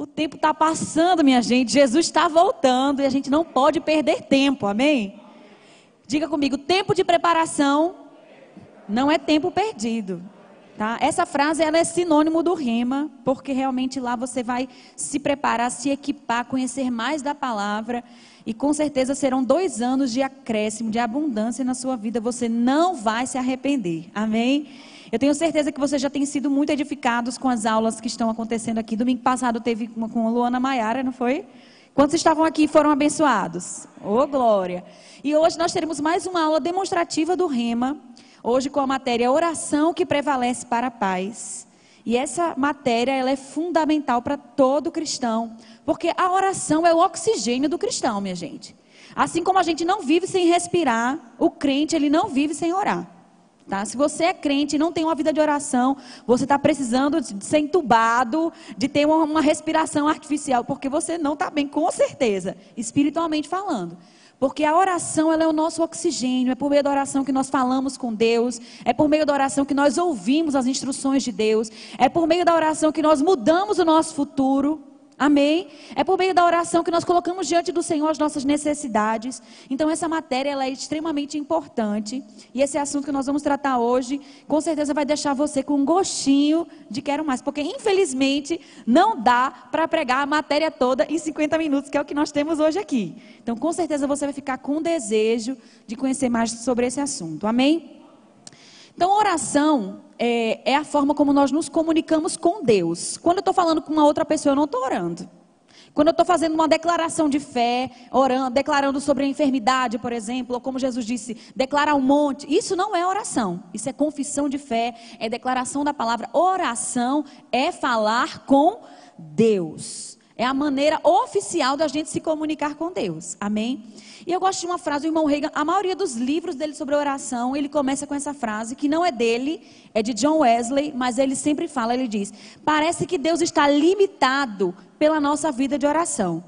O tempo está passando, minha gente. Jesus está voltando e a gente não pode perder tempo, amém? Diga comigo: tempo de preparação não é tempo perdido. Tá? Essa frase ela é sinônimo do rema, porque realmente lá você vai se preparar, se equipar, conhecer mais da palavra. E com certeza serão dois anos de acréscimo, de abundância na sua vida. Você não vai se arrepender. Amém? Eu tenho certeza que vocês já têm sido muito edificados com as aulas que estão acontecendo aqui. Domingo passado teve uma com Luana Maiara, não foi? Quantos estavam aqui foram abençoados? Ô, oh, glória! E hoje nós teremos mais uma aula demonstrativa do Rema. Hoje com a matéria Oração que prevalece para a paz. E essa matéria ela é fundamental para todo cristão, porque a oração é o oxigênio do cristão, minha gente. Assim como a gente não vive sem respirar, o crente ele não vive sem orar. Tá? Se você é crente e não tem uma vida de oração, você está precisando de ser entubado, de ter uma, respiração artificial, porque você não está bem, com certeza, espiritualmente falando. Porque a oração ela é o nosso oxigênio, é por meio da oração que nós falamos com Deus, é por meio da oração que nós ouvimos as instruções de Deus, é por meio da oração que nós mudamos o nosso futuro. Amém? É por meio da oração que nós colocamos diante do Senhor as nossas necessidades. Então essa matéria ela é extremamente importante e esse assunto que nós vamos tratar hoje, com certeza vai deixar você com um gostinho de quero mais, porque infelizmente não dá para pregar a matéria toda em 50 minutos, que é o que nós temos hoje aqui. Então com certeza você vai ficar com desejo de conhecer mais sobre esse assunto. Amém? Então, oração é, é, a forma como nós nos comunicamos com Deus. Quando eu estou falando com uma outra pessoa, eu não estou orando. Quando eu estou fazendo uma declaração de fé, orando, declarando sobre a enfermidade, por exemplo, ou como Jesus disse, declarar um monte, isso não é oração. Isso é confissão de fé, é declaração da palavra. Oração é falar com Deus. É a maneira oficial da gente se comunicar com Deus. Amém? E eu gosto de uma frase do irmão Reagan, a maioria dos livros dele sobre oração, ele começa com essa frase, que não é dele, é de John Wesley, mas ele sempre fala, ele diz: "Parece que Deus está limitado pela nossa vida de oração,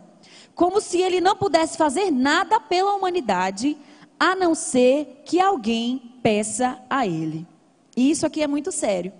como se ele não pudesse fazer nada pela humanidade, a não ser que alguém peça a ele." E isso aqui é muito sério.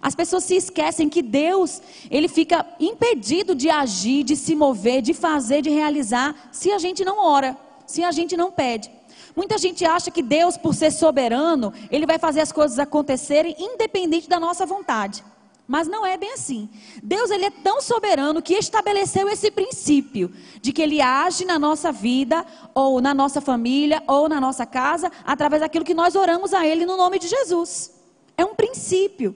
As pessoas se esquecem que Deus, ele fica impedido de agir, de se mover, de fazer, de realizar, se a gente não ora se a gente não pede. Muita gente acha que Deus, por ser soberano, ele vai fazer as coisas acontecerem independente da nossa vontade. Mas não é bem assim. Deus ele é tão soberano que estabeleceu esse princípio de que ele age na nossa vida ou na nossa família ou na nossa casa através daquilo que nós oramos a ele no nome de Jesus. É um princípio.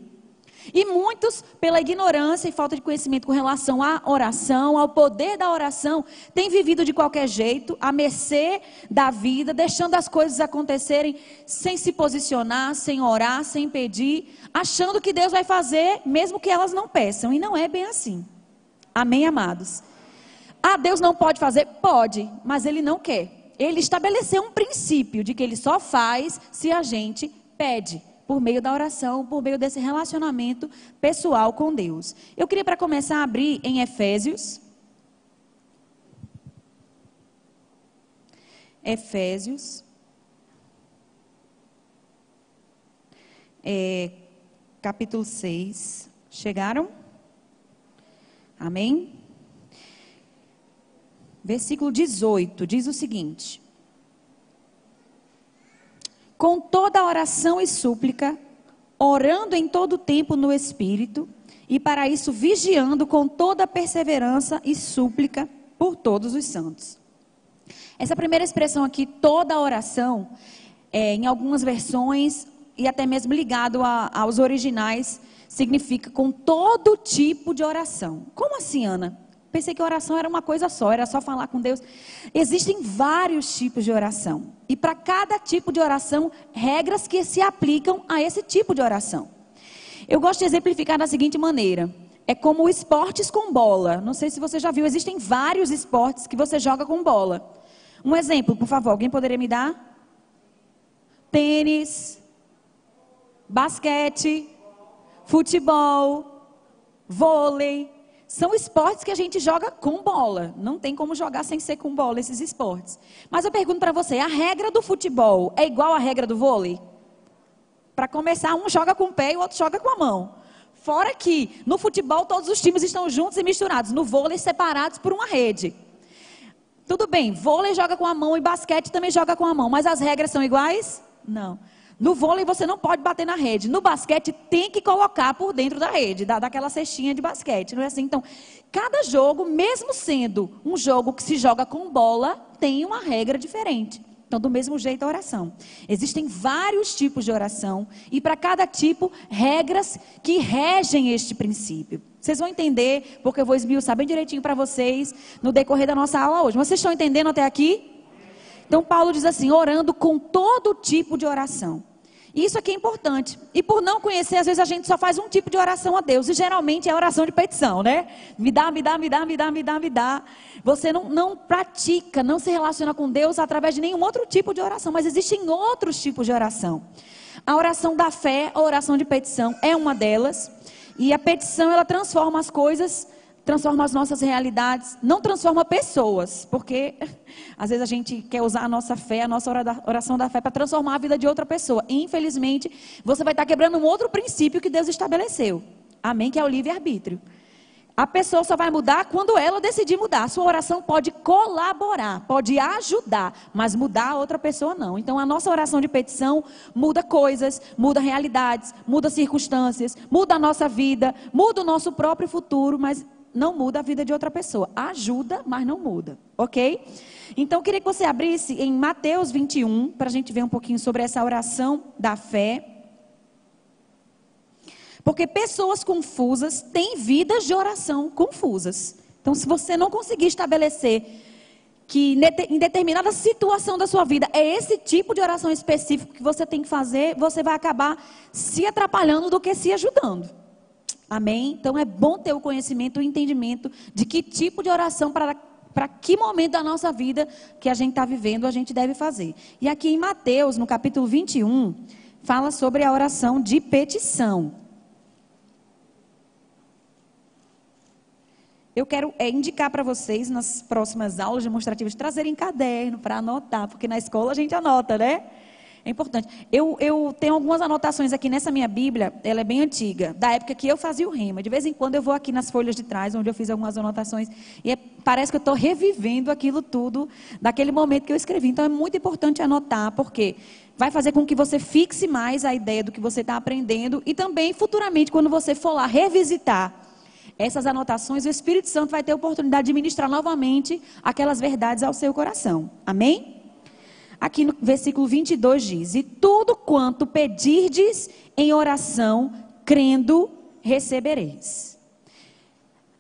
E muitos, pela ignorância e falta de conhecimento com relação à oração, ao poder da oração, têm vivido de qualquer jeito, à mercê da vida, deixando as coisas acontecerem sem se posicionar, sem orar, sem pedir, achando que Deus vai fazer, mesmo que elas não peçam. E não é bem assim. Amém, amados? Ah, Deus não pode fazer? Pode, mas Ele não quer. Ele estabeleceu um princípio de que Ele só faz se a gente pede por meio da oração, por meio desse relacionamento pessoal com Deus. Eu queria, para começar, abrir em Efésios. Efésios. É, capítulo 6. Chegaram? Amém? Versículo 18 diz o seguinte: com toda oração e súplica, orando em todo tempo no Espírito, e para isso vigiando com toda perseverança e súplica por todos os santos. Essa primeira expressão aqui, toda oração, é, em algumas versões, e até mesmo ligado a, aos originais, significa com todo tipo de oração. Como assim, Ana? Pensei que oração era uma coisa só, era só falar com Deus. Existem vários tipos de oração. E para cada tipo de oração, regras que se aplicam a esse tipo de oração. Eu gosto de exemplificar da seguinte maneira: é como esportes com bola. Não sei se você já viu, existem vários esportes que você joga com bola. Um exemplo, por favor, alguém poderia me dar? Tênis, basquete, futebol, vôlei. São esportes que a gente joga com bola. Não tem como jogar sem ser com bola esses esportes. Mas eu pergunto para você, a regra do futebol é igual à regra do vôlei? Para começar, um joga com o pé e o outro joga com a mão. Fora que no futebol todos os times estão juntos e misturados, no vôlei separados por uma rede. Tudo bem, vôlei joga com a mão e basquete também joga com a mão, mas as regras são iguais? Não. No vôlei você não pode bater na rede. No basquete tem que colocar por dentro da rede, da, daquela cestinha de basquete. Não é assim? Então, cada jogo, mesmo sendo um jogo que se joga com bola, tem uma regra diferente. Então, do mesmo jeito, a oração. Existem vários tipos de oração e para cada tipo, regras que regem este princípio. Vocês vão entender, porque eu vou esmiuçar bem direitinho para vocês no decorrer da nossa aula hoje. Vocês estão entendendo até aqui? Então, Paulo diz assim: orando com todo tipo de oração. Isso aqui é importante. E por não conhecer, às vezes a gente só faz um tipo de oração a Deus. E geralmente é oração de petição, né? Me dá, me dá, me dá, me dá, me dá, me dá. Você não, não pratica, não se relaciona com Deus através de nenhum outro tipo de oração. Mas existem outros tipos de oração. A oração da fé, a oração de petição, é uma delas. E a petição, ela transforma as coisas transforma as nossas realidades, não transforma pessoas, porque às vezes a gente quer usar a nossa fé, a nossa oração da fé para transformar a vida de outra pessoa. E, infelizmente, você vai estar quebrando um outro princípio que Deus estabeleceu. Amém? Que é o livre-arbítrio. A pessoa só vai mudar quando ela decidir mudar. Sua oração pode colaborar, pode ajudar, mas mudar a outra pessoa não. Então a nossa oração de petição muda coisas, muda realidades, muda circunstâncias, muda a nossa vida, muda o nosso próprio futuro, mas não muda a vida de outra pessoa. Ajuda, mas não muda, ok? Então, eu queria que você abrisse em Mateus 21, para a gente ver um pouquinho sobre essa oração da fé. Porque pessoas confusas têm vidas de oração confusas. Então, se você não conseguir estabelecer que em determinada situação da sua vida é esse tipo de oração específico que você tem que fazer, você vai acabar se atrapalhando do que se ajudando. Amém? Então é bom ter o conhecimento, o entendimento de que tipo de oração para para que momento da nossa vida que a gente está vivendo a gente deve fazer. E aqui em Mateus, no capítulo 21, fala sobre a oração de petição. Eu quero é, indicar para vocês nas próximas aulas demonstrativas trazerem caderno para anotar, porque na escola a gente anota, né? É importante. Eu, eu tenho algumas anotações aqui nessa minha Bíblia, ela é bem antiga, da época que eu fazia o rema. De vez em quando eu vou aqui nas folhas de trás, onde eu fiz algumas anotações, e é, parece que eu estou revivendo aquilo tudo daquele momento que eu escrevi. Então é muito importante anotar, porque vai fazer com que você fixe mais a ideia do que você está aprendendo e também futuramente, quando você for lá revisitar essas anotações, o Espírito Santo vai ter a oportunidade de ministrar novamente aquelas verdades ao seu coração. Amém? Aqui no versículo 22 diz: E tudo quanto pedirdes em oração, crendo, recebereis.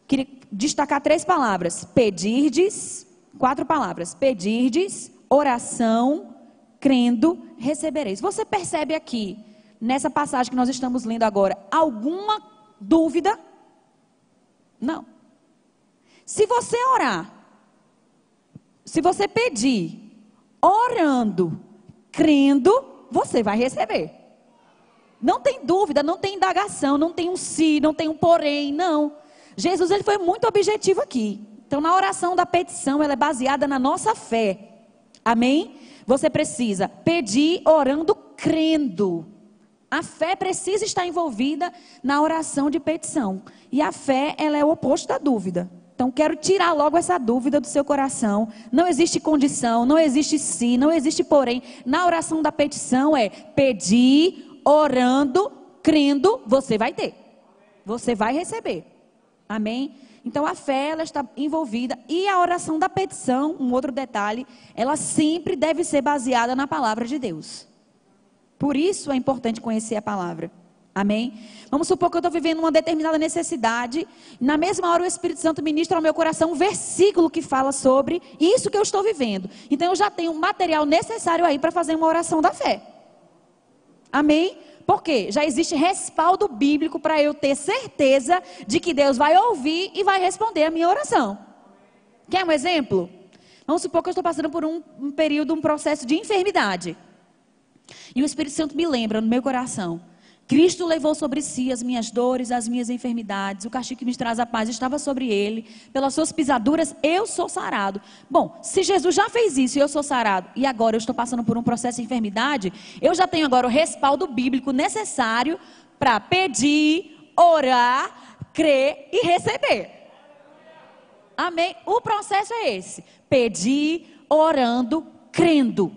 Queria destacar três palavras: pedirdes, quatro palavras: pedirdes, oração, crendo, recebereis. Você percebe aqui, nessa passagem que nós estamos lendo agora, alguma dúvida? Não. Se você orar, se você pedir, orando, crendo, você vai receber. Não tem dúvida, não tem indagação, não tem um se, não tem um porém, não. Jesus ele foi muito objetivo aqui. Então, na oração da petição, ela é baseada na nossa fé. Amém? Você precisa pedir orando, crendo. A fé precisa estar envolvida na oração de petição. E a fé, ela é o oposto da dúvida. Então, quero tirar logo essa dúvida do seu coração. Não existe condição, não existe sim, não existe porém. Na oração da petição é pedir, orando, crendo, você vai ter. Você vai receber. Amém? Então, a fé, ela está envolvida. E a oração da petição, um outro detalhe, ela sempre deve ser baseada na palavra de Deus. Por isso é importante conhecer a palavra. Amém? Vamos supor que eu estou vivendo uma determinada necessidade. Na mesma hora, o Espírito Santo ministra ao meu coração um versículo que fala sobre isso que eu estou vivendo. Então, eu já tenho um material necessário aí para fazer uma oração da fé. Amém? Por quê? Já existe respaldo bíblico para eu ter certeza de que Deus vai ouvir e vai responder a minha oração. Quer um exemplo? Vamos supor que eu estou passando por um, um período, um processo de enfermidade. E o Espírito Santo me lembra no meu coração Cristo levou sobre si as minhas dores, as minhas enfermidades, o castigo que me traz a paz estava sobre ele, pelas suas pisaduras eu sou sarado. Bom, se Jesus já fez isso e eu sou sarado, e agora eu estou passando por um processo de enfermidade, eu já tenho agora o respaldo bíblico necessário para pedir, orar, crer e receber. Amém? O processo é esse: pedir, orando, crendo.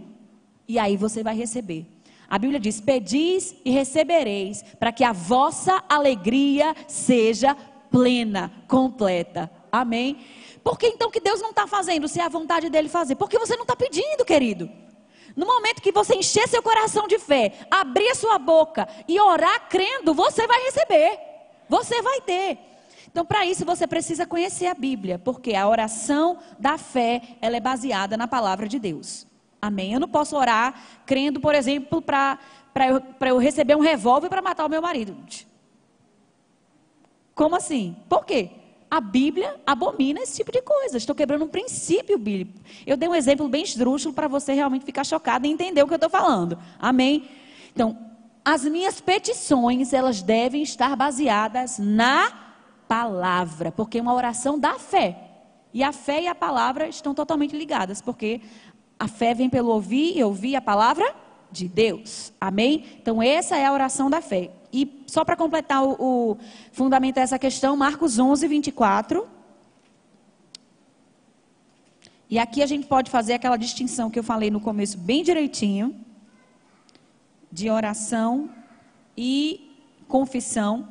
E aí você vai receber. A Bíblia diz: Pedis e recebereis, para que a vossa alegria seja plena, completa. Amém? Por que então que Deus não está fazendo, se é a vontade dele fazer? Porque você não está pedindo, querido. No momento que você encher seu coração de fé, abrir a sua boca e orar crendo, você vai receber. Você vai ter. Então, para isso, você precisa conhecer a Bíblia, porque a oração da fé, ela é baseada na palavra de Deus. Amém? Eu não posso orar crendo, por exemplo, para eu, eu receber um revólver para matar o meu marido. Como assim? Por quê? A Bíblia abomina esse tipo de coisa. Estou quebrando um princípio bíblico. Eu dei um exemplo bem esdrúxulo para você realmente ficar chocado e entender o que eu estou falando. Amém? Então, as minhas petições, elas devem estar baseadas na palavra, porque é uma oração da fé. E a fé e a palavra estão totalmente ligadas, porque a fé vem pelo ouvir e ouvir a palavra de Deus. Amém? Então, essa é a oração da fé. E só para completar o, o fundamentar essa questão, Marcos 11, 24. E aqui a gente pode fazer aquela distinção que eu falei no começo bem direitinho, de oração e confissão.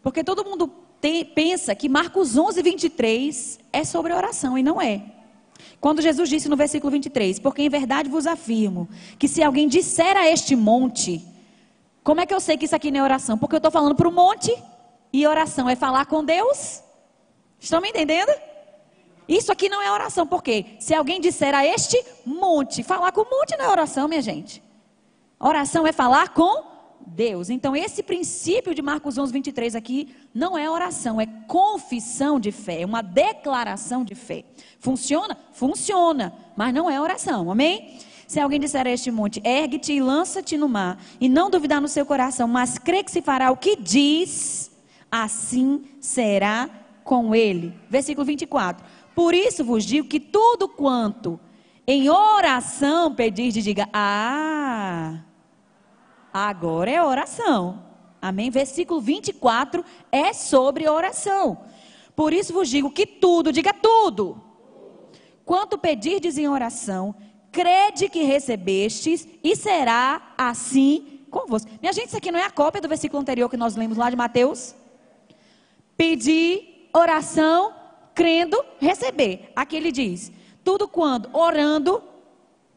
Porque todo mundo tem, pensa que Marcos 11, 23 é sobre oração, e não é. Quando Jesus disse no versículo 23: Porque em verdade vos afirmo que se alguém disser a este monte, como é que eu sei que isso aqui não é oração? Porque eu estou falando para o monte e oração é falar com Deus. Estão me entendendo? Isso aqui não é oração, porque se alguém disser a este monte, falar com o monte não é oração, minha gente. Oração é falar com Deus. Então, esse princípio de Marcos 11, 23 aqui não é oração, é confissão de fé, é uma declaração de fé. Funciona? Funciona, mas não é oração, amém? Se alguém disser a este monte, ergue-te e lança-te no mar, e não duvidar no seu coração, mas crê que se fará o que diz, assim será com ele. Versículo 24. Por isso vos digo que tudo quanto em oração pedir, diga: Ah, agora é oração. Amém? Versículo 24 é sobre oração. Por isso vos digo que tudo, diga tudo. Quanto pedirdes em oração, crede que recebestes e será assim convosco. Minha gente, isso aqui não é a cópia do versículo anterior que nós lemos lá de Mateus? Pedir, oração, crendo, receber. Aqui ele diz: tudo quando orando,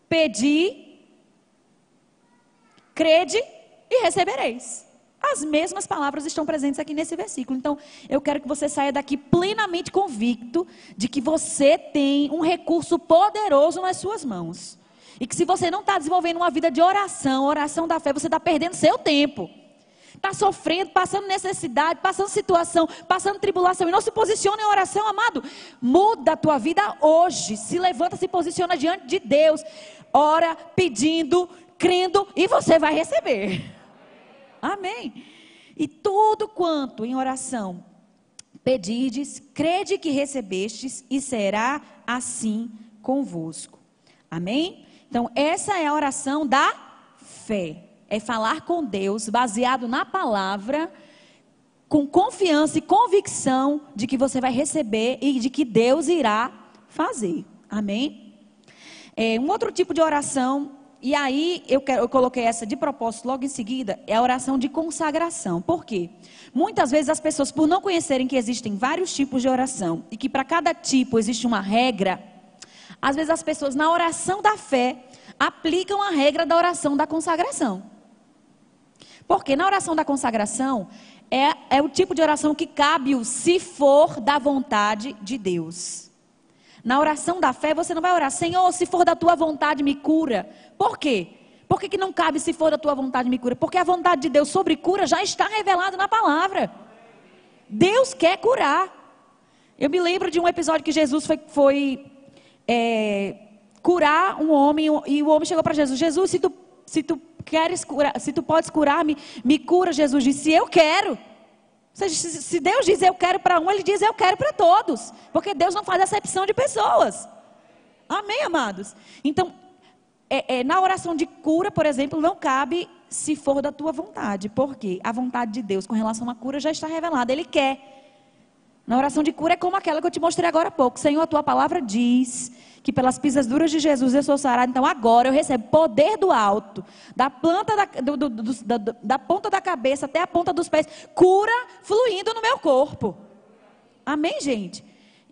pedir, crede e recebereis. As mesmas palavras estão presentes aqui nesse versículo. Então, eu quero que você saia daqui plenamente convicto de que você tem um recurso poderoso nas suas mãos. E que se você não está desenvolvendo uma vida de oração, oração da fé, você está perdendo seu tempo. Está sofrendo, passando necessidade, passando situação, passando tribulação e não se posiciona em oração, amado. Muda a tua vida hoje. Se levanta, se posiciona diante de Deus. Ora, pedindo, crendo e você vai receber. Amém. E tudo quanto em oração pedides, crede que recebestes e será assim convosco. Amém? Então, essa é a oração da fé. É falar com Deus baseado na palavra, com confiança e convicção de que você vai receber e de que Deus irá fazer. Amém? É, um outro tipo de oração e aí eu, eu, coloquei essa de propósito logo em seguida, é a oração de consagração. Por quê? Muitas vezes as pessoas, por não conhecerem que existem vários tipos de oração e que para cada tipo existe uma regra, às vezes as pessoas na oração da fé aplicam a regra da oração da consagração. Porque na oração da consagração é, é o tipo de oração que cabe o se for da vontade de Deus. Na oração da fé, você não vai orar, Senhor, se for da tua vontade, me cura. Por quê? Por que, que não cabe se for da tua vontade, me cura? Porque a vontade de Deus sobre cura já está revelada na palavra. Deus quer curar. Eu me lembro de um episódio que Jesus foi, foi é, curar um homem e o homem chegou para Jesus: Jesus, se tu, se tu queres curar, se tu podes curar, me, me cura. Jesus disse: Eu quero seja, se Deus diz eu quero para um, Ele diz eu quero para todos. Porque Deus não faz acepção de pessoas. Amém, amados? Então, é, é, na oração de cura, por exemplo, não cabe se for da tua vontade. Por quê? A vontade de Deus com relação à cura já está revelada. Ele quer. Na oração de cura é como aquela que eu te mostrei agora há pouco. Senhor, a tua palavra diz que pelas pisaduras de Jesus eu sou sarado. Então agora eu recebo poder do alto, da planta da, do, do, do, da, da ponta da cabeça até a ponta dos pés, cura fluindo no meu corpo. Amém, gente?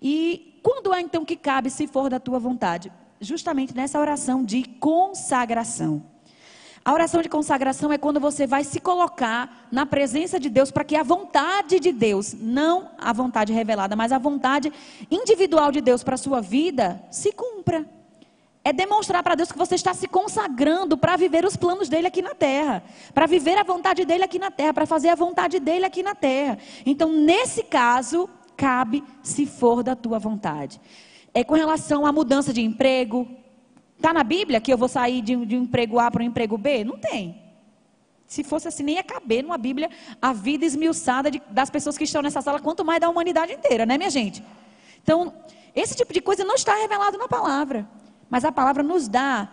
E quando é então que cabe, se for da tua vontade? Justamente nessa oração de consagração. A oração de consagração é quando você vai se colocar na presença de Deus para que a vontade de Deus, não a vontade revelada, mas a vontade individual de Deus para a sua vida, se cumpra. É demonstrar para Deus que você está se consagrando para viver os planos dele aqui na terra, para viver a vontade dele aqui na terra, para fazer a vontade dele aqui na terra. Então, nesse caso, cabe se for da tua vontade. É com relação à mudança de emprego, Está na Bíblia que eu vou sair de, de um emprego A para um emprego B? Não tem. Se fosse assim, nem ia caber numa Bíblia a vida esmiuçada de, das pessoas que estão nessa sala, quanto mais da humanidade inteira, né, minha gente? Então, esse tipo de coisa não está revelado na palavra. Mas a palavra nos dá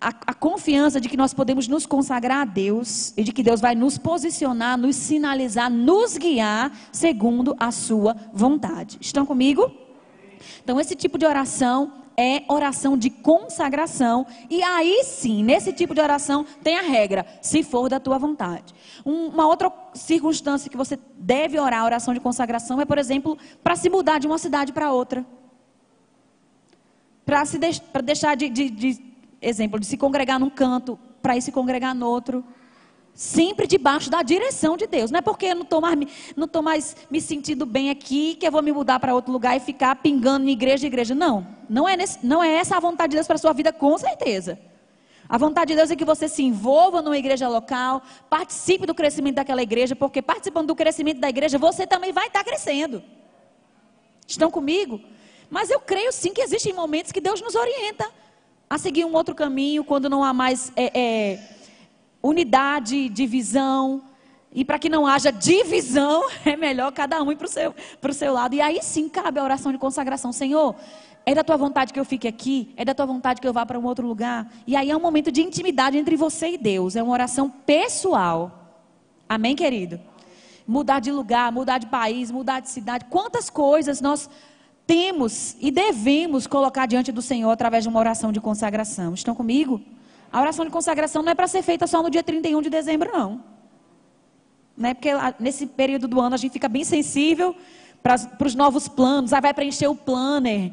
a, a, confiança de que nós podemos nos consagrar a Deus e de que Deus vai nos posicionar, nos sinalizar, nos guiar segundo a sua vontade. Estão comigo? Então, esse tipo de oração é oração de consagração. E aí sim, nesse tipo de oração, tem a regra: se for da tua vontade. Um, uma outra circunstância que você deve orar a oração de consagração é, por exemplo, para se mudar de uma cidade para outra. Para de, deixar de, de, de, exemplo, de se congregar num canto, para ir se congregar no outro. Sempre debaixo da direção de Deus. Não é porque eu não estou mais, mais me sentindo bem aqui que eu vou me mudar para outro lugar e ficar pingando em igreja igreja. Não. Não é, nesse, não é essa a vontade de Deus para a sua vida, com certeza. A vontade de Deus é que você se envolva numa igreja local, participe do crescimento daquela igreja, porque participando do crescimento da igreja, você também vai estar crescendo. Estão comigo? Mas eu creio sim que existem momentos que Deus nos orienta a seguir um outro caminho, quando não há mais. É, é, unidade, divisão. E para que não haja divisão, é melhor cada um ir para o seu, seu lado. E aí sim cabe a oração de consagração. Senhor, é da tua vontade que eu fique aqui? É da tua vontade que eu vá para um outro lugar? E aí é um momento de intimidade entre você e Deus. É uma oração pessoal. Amém, querido? Mudar de lugar, mudar de país, mudar de cidade. Quantas coisas nós temos e devemos colocar diante do Senhor através de uma oração de consagração. Estão comigo? A oração de consagração não é para ser feita só no dia 31 de dezembro, não. Não é porque nesse período do ano a gente fica bem sensível para os novos planos, aí vai preencher o planner,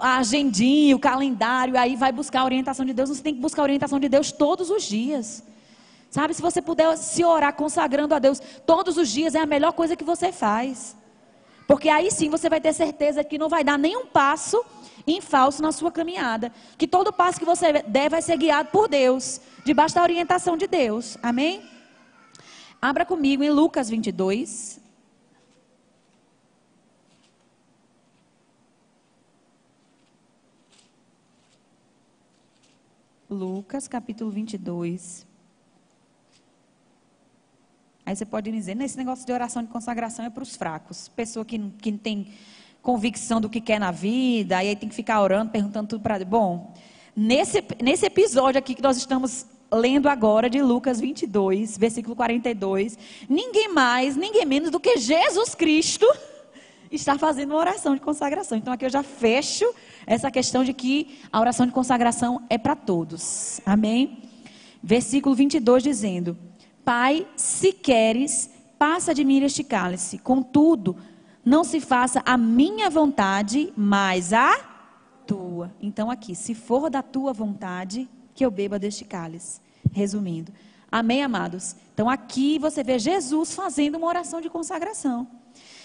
a agendinha, o calendário, aí vai buscar a orientação de Deus. Você tem que buscar a orientação de Deus todos os dias. Sabe, se você puder se orar consagrando a Deus todos os dias, é a melhor coisa que você faz. Porque aí sim você vai ter certeza que não vai dar nenhum passo em falso na sua caminhada. Que todo passo que você der vai ser guiado por Deus, debaixo da orientação de Deus. Amém? Abra comigo em Lucas 22. Lucas capítulo 22. Aí você pode dizer, nesse negócio de oração de consagração é para os fracos. Pessoa que, que tem convicção do que quer na vida, aí tem que ficar orando, perguntando tudo para. Bom, nesse, nesse episódio aqui que nós estamos lendo agora de Lucas 22, versículo 42, ninguém mais, ninguém menos do que Jesus Cristo está fazendo uma oração de consagração. Então aqui eu já fecho essa questão de que a oração de consagração é para todos. Amém? Versículo 22 dizendo: Pai, se queres, passa de mim este cálice. Contudo, não se faça a minha vontade, mas a tua. Então, aqui, se for da tua vontade, que eu beba deste cálice. Resumindo. Amém, amados? Então, aqui você vê Jesus fazendo uma oração de consagração.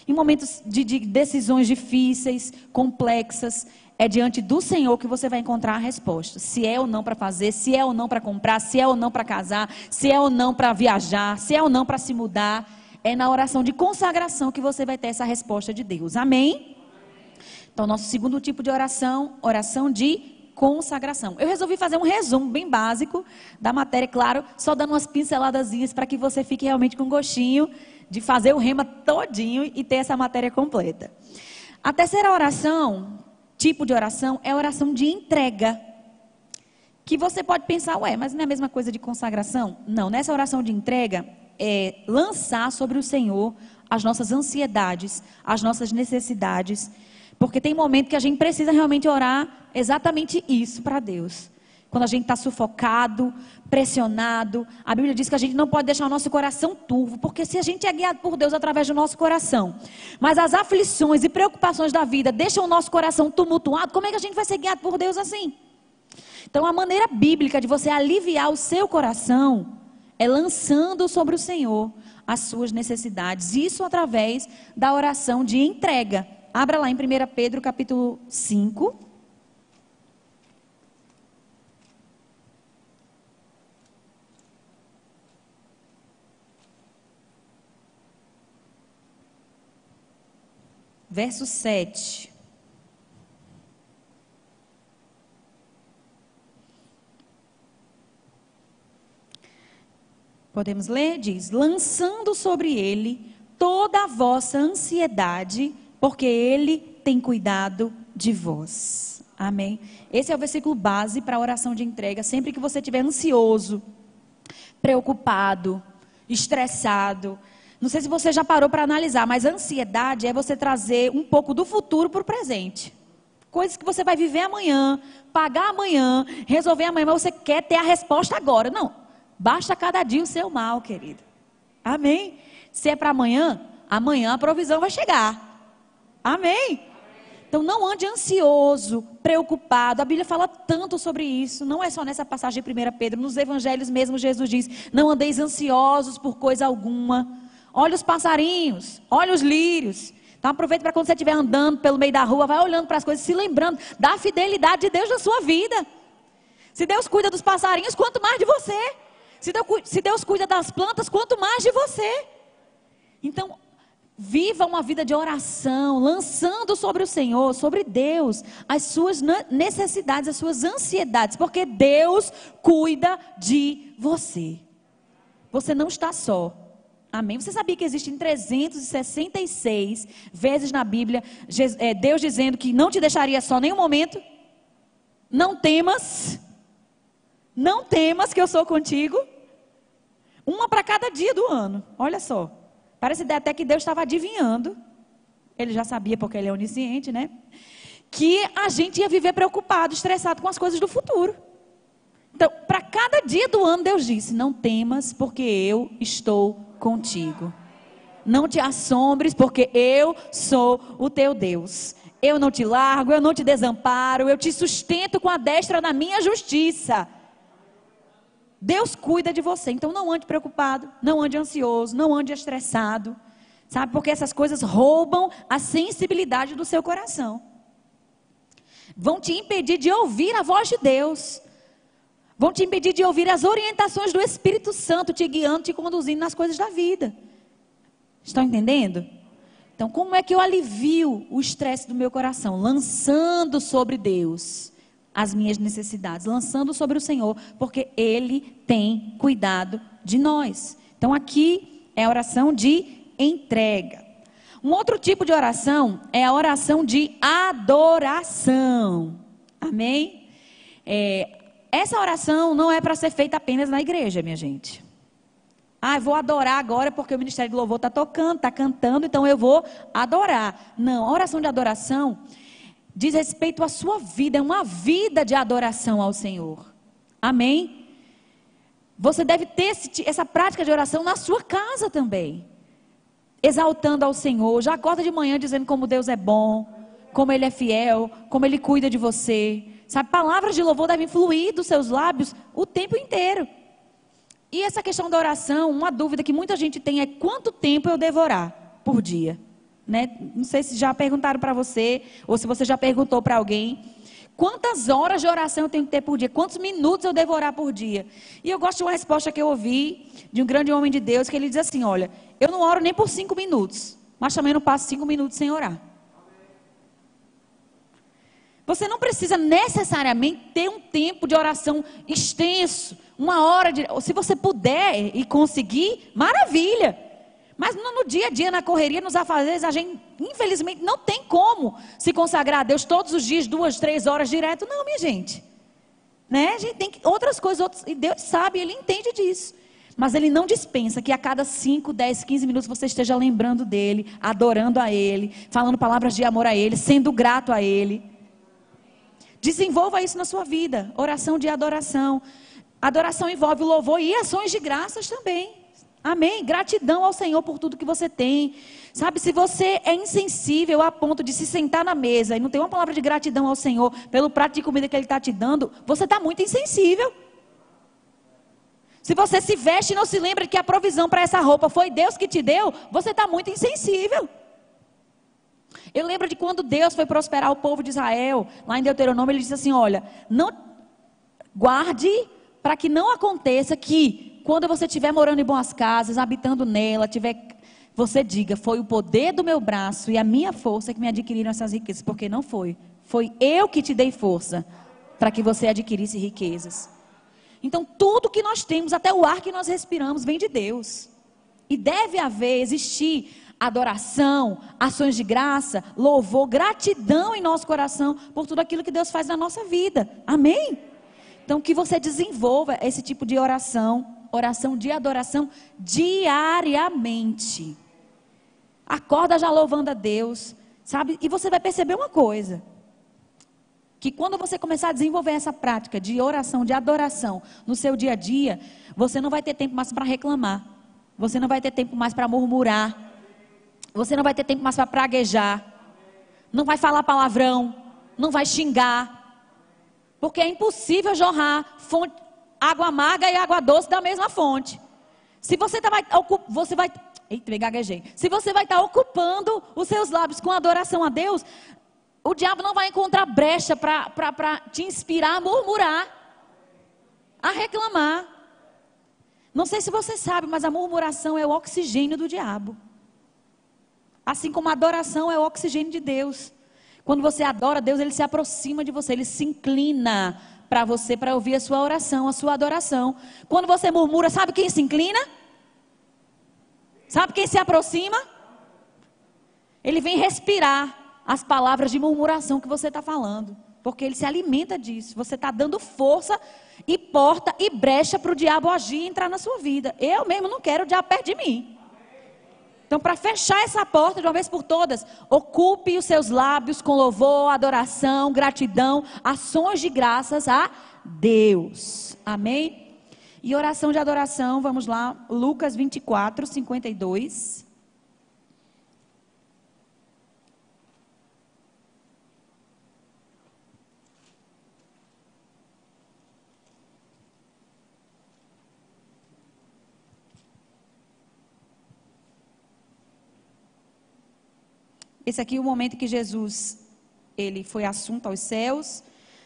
Em momentos de, de decisões difíceis, complexas, é diante do Senhor que você vai encontrar a resposta. Se é ou não para fazer, se é ou não para comprar, se é ou não para casar, se é ou não para viajar, se é ou não para se mudar. É na oração de consagração que você vai ter essa resposta de Deus. Amém? Então, nosso segundo tipo de oração, oração de consagração. Eu resolvi fazer um resumo bem básico da matéria, claro, só dando umas pinceladazinhas para que você fique realmente com gostinho de fazer o rema todinho e ter essa matéria completa. A terceira oração, tipo de oração, é a oração de entrega. que você pode pensar, ué, mas não é a mesma coisa de consagração? Não, nessa oração de entrega é lançar sobre o Senhor as nossas ansiedades, as nossas necessidades, porque tem momento que a gente precisa realmente orar exatamente isso para Deus. Quando a gente está sufocado, pressionado, a Bíblia diz que a gente não pode deixar o nosso coração turvo, porque se a gente é guiado por Deus através do nosso coração, mas as aflições e preocupações da vida deixam o nosso coração tumultuado, como é que a gente vai ser guiado por Deus assim? Então, a maneira bíblica de você aliviar o seu coração é lançando sobre o Senhor as suas necessidades. Isso através da oração de entrega. Abra lá em 1 Pedro capítulo 5. Verso 7. Podemos ler? Diz: lançando sobre ele toda a vossa ansiedade, porque ele tem cuidado de vós. Amém. Esse é o versículo base para a oração de entrega. Sempre que você estiver ansioso, preocupado, estressado. Não sei se você já parou para analisar, mas ansiedade é você trazer um pouco do futuro para o presente. Coisas que você vai viver amanhã, pagar amanhã, resolver amanhã, mas você quer ter a resposta agora. Não, Basta cada dia o seu mal, querido. Amém? Se é para amanhã, amanhã a provisão vai chegar. Amém? Então não ande ansioso, preocupado. A Bíblia fala tanto sobre isso. Não é só nessa passagem de 1 Pedro. Nos evangelhos mesmo Jesus diz: Não andeis ansiosos por coisa alguma. Olha os passarinhos, olha os lírios. Então aproveita para quando você estiver andando pelo meio da rua, vai olhando para as coisas, se lembrando da fidelidade de Deus na sua vida. Se Deus cuida dos passarinhos, quanto mais de você. Se Deus cuida das plantas, quanto mais de você. Então, viva uma vida de oração, lançando sobre o Senhor, sobre Deus, as suas necessidades, as suas ansiedades, porque Deus cuida de você. Você não está só. Amém? Você sabia que existem 366 vezes na Bíblia é, Deus dizendo que não te deixaria só nenhum momento? Não temas. Não temas que eu sou contigo. Uma para cada dia do ano. Olha só. Parece até que Deus estava adivinhando. Ele já sabia, porque ele é onisciente, né? Que a gente ia viver preocupado, estressado com as coisas do futuro. Então, para cada dia do ano, Deus disse: Não temas, porque eu estou contigo. Não te assombres, porque eu sou o teu Deus. Eu não te largo, eu não te desamparo, eu te sustento com a destra da minha justiça. Deus cuida de você. Então não ande preocupado, não ande ansioso, não ande estressado. Sabe? Porque essas coisas roubam a sensibilidade do seu coração. Vão te impedir de ouvir a voz de Deus. Vão te impedir de ouvir as orientações do Espírito Santo te guiando, te conduzindo nas coisas da vida. Estão entendendo? Então, como é que eu alivio o estresse do meu coração? Lançando sobre Deus as minhas necessidades, lançando sobre o Senhor, porque Ele tem cuidado de nós. Então aqui é a oração de entrega. Um outro tipo de oração é a oração de adoração. Amém? É, essa oração não é para ser feita apenas na igreja, minha gente. Ah, vou adorar agora porque o Ministério do Louvor está tocando, está cantando, então eu vou adorar. Não, a oração de adoração diz respeito à sua vida, é uma vida de adoração ao Senhor. Amém? Você deve ter esse, essa prática de oração na sua casa também. Exaltando ao Senhor. Já acorda de manhã dizendo como Deus é bom, como Ele é fiel, como Ele cuida de você. Sabe, palavras de louvor devem fluir dos seus lábios o tempo inteiro. E essa questão da oração, uma dúvida que muita gente tem é quanto tempo eu devorar por dia? Né? Não sei se já perguntaram para você, ou se você já perguntou para alguém. Quantas horas de oração eu tenho que ter por dia? Quantos minutos eu devo orar por dia? E eu gosto de uma resposta que eu ouvi de um grande homem de Deus, que ele diz assim: Olha, eu não oro nem por cinco minutos, mas também não passo cinco minutos sem orar. Você não precisa necessariamente ter um tempo de oração extenso, uma hora de. Se você puder e conseguir, maravilha. Mas no, dia a dia, na correria, nos afazeres, a gente, infelizmente, não tem como se consagrar a Deus todos os dias, duas, três horas direto. Não, minha gente. Né? A gente tem que, outras coisas, outros, e Deus sabe, Ele entende disso. Mas Ele não dispensa que a cada 5, 10, 15 minutos você esteja lembrando dEle, adorando a Ele, falando palavras de amor a Ele, sendo grato a Ele. Desenvolva isso na sua vida. Oração de adoração. Adoração envolve louvor e ações de graças também. Amém. Gratidão ao Senhor por tudo que você tem. Sabe, se você é insensível a ponto de se sentar na mesa e não tem uma palavra de gratidão ao Senhor pelo prato de comida que Ele está te dando, você está muito insensível. Se você se veste e não se lembra que a provisão para essa roupa foi Deus que te deu, você está muito insensível. Eu lembro de quando Deus foi prosperar o povo de Israel, lá em Deuteronômio, ele disse assim: Olha, não guarde para que não aconteça que quando você estiver morando em boas casas, habitando nela, tiver, você diga: foi o poder do meu braço e a minha força que me adquiriram essas riquezas, porque não foi. Foi eu que te dei força para que você adquirisse riquezas. Então, tudo que nós temos, até o ar que nós respiramos, vem de Deus. E deve haver, existir adoração, ações de graça, louvor, gratidão em nosso coração por tudo aquilo que Deus faz na nossa vida. Amém? Então, que você desenvolva esse tipo de oração oração de adoração diariamente. Acorda já louvando a Deus, sabe? E você vai perceber uma coisa: que quando você começar a desenvolver essa prática de oração, de adoração no seu dia a dia, você não vai ter tempo mais para reclamar, você não vai ter tempo mais para murmurar, você não vai ter tempo mais para praguejar, não vai falar palavrão, não vai xingar, porque é impossível jorrar fonte, água amarga e água doce da mesma fonte. Se você tá, vai, você vai, eita, me gaguejei. Se você vai estar tá ocupando os seus lábios com adoração a Deus, o diabo não vai encontrar brecha para te inspirar a murmurar, a reclamar. Não sei se você sabe, mas a murmuração é o oxigênio do diabo. Assim como a adoração é o oxigênio de Deus. Quando você adora Deus, ele se aproxima de você, ele se inclina para você para ouvir a sua oração, a sua adoração. Quando você murmura, sabe quem se inclina? Sabe quem se aproxima? Ele vem respirar as palavras de murmuração que você está falando. Porque ele se alimenta disso. Você está dando força e porta e brecha para o diabo agir e entrar na sua vida. Eu mesmo não quero o diabo perto de mim. Então, para fechar essa porta de uma vez por todas, ocupe os seus lábios com louvor, adoração, gratidão, ações de graças a Deus. Amém? E oração de adoração, vamos lá, Lucas 24, 52. Esse aqui é o momento que Jesus ele foi assunto aos céus.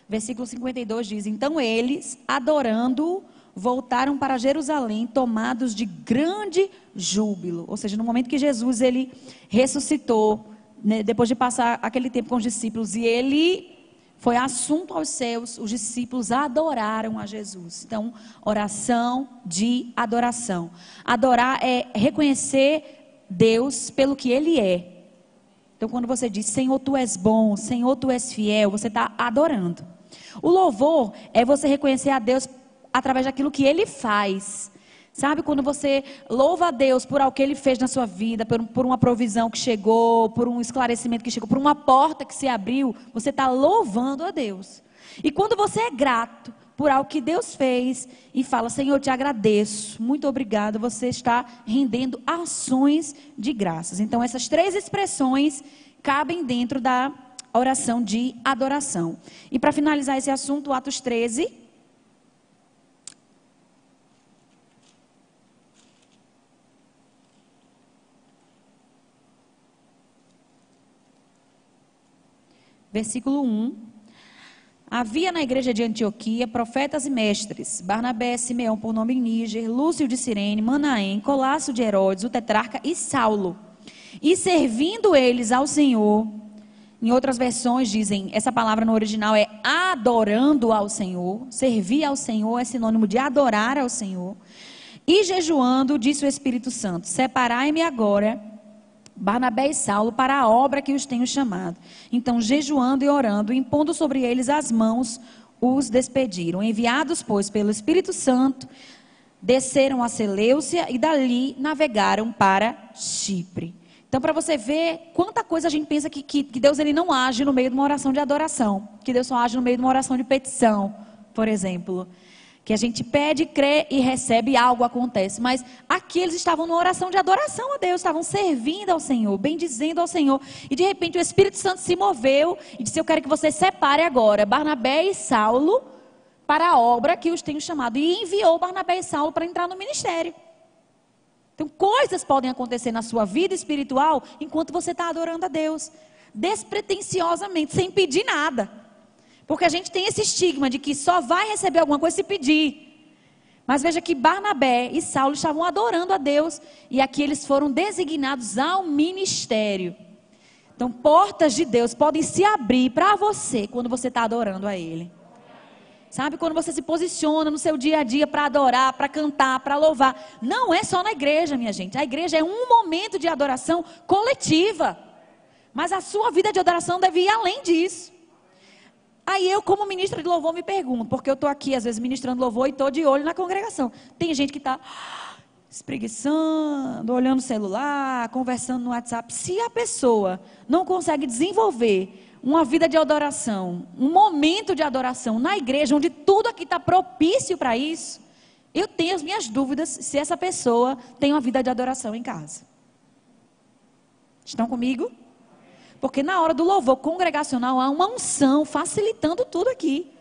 Versículo 52 diz: Então eles, adorando, voltaram para Jerusalém, tomados de grande júbilo. Ou seja, no momento que Jesus ele ressuscitou, né, depois de passar aquele tempo com os discípulos, e ele foi assunto aos céus, os discípulos adoraram a Jesus. Então, oração de adoração. Adorar é reconhecer Deus pelo que Ele é. Então, quando você diz, Senhor, tu és bom, Senhor, tu és fiel, você está adorando. O louvor é você reconhecer a Deus através daquilo que Ele faz. Sabe, quando você louva a Deus por algo que Ele fez na sua vida, por, por uma provisão que chegou, por um esclarecimento que chegou, por uma porta que se abriu, você está louvando a Deus. E quando você é grato por algo que Deus fez e fala: Senhor, te agradeço, muito obrigado. Você está rendendo ações de graças. Então, essas três expressões cabem dentro da oração de adoração. E para finalizar esse assunto, Atos 13. Versículo 1. Havia na igreja de Antioquia profetas e mestres, Barnabé, Simeão por nome Níger, Lúcio de Cirene, Manaém, Colácio de Herodes, o tetrarca e Saulo. E servindo eles ao Senhor, em outras versões dizem, essa palavra no original é adorando ao Senhor, servir ao Senhor é sinônimo de adorar ao Senhor. E jejuando, disse o Espírito Santo: Separai-me agora Barnabé e Saulo para a obra que os tenho chamado. Então, jejuando e orando, impondo sobre eles as mãos, os despediram. Enviados, pois, pelo Espírito Santo, desceram a Seleucia e dali navegaram para Chipre. Então, para você ver quanta coisa a gente pensa que, que, que, Deus ele não age no meio de uma oração de adoração, que Deus só age no meio de uma oração de petição, por exemplo. Que a gente pede, crê e recebe algo acontece. Mas aqui eles estavam numa oração de adoração a Deus, estavam servindo ao Senhor, bendizendo ao Senhor. E de repente o Espírito Santo se moveu e disse: Eu quero que você separe agora Barnabé e Saulo para a obra que os tenho chamado. E enviou Barnabé e Saulo para entrar no ministério. Então, coisas podem acontecer na sua vida espiritual enquanto você está adorando a Deus, despretensiosamente, sem pedir nada. Porque a gente tem esse estigma de que só vai receber alguma coisa se pedir. Mas veja que Barnabé e Saulo estavam adorando a Deus e aqui eles foram designados ao ministério. Então, portas de Deus podem se abrir para você quando você está adorando a Ele. Sabe, quando você se posiciona no seu dia a dia para adorar, para cantar, para louvar. Não é só na igreja, minha gente. A igreja é um momento de adoração coletiva. Mas a sua vida de adoração deve ir além disso. Aí eu, como ministra de louvor, me pergunto, porque eu estou aqui, às vezes, ministrando louvor e estou de olho na congregação. Tem gente que está espreguiçando, olhando o celular, conversando no WhatsApp. Se a pessoa não consegue desenvolver uma vida de adoração, um momento de adoração na igreja, onde tudo aqui está propício para isso, eu tenho as minhas dúvidas se essa pessoa tem uma vida de adoração em casa. Estão comigo? Porque na hora do louvor congregacional há uma unção facilitando tudo aqui.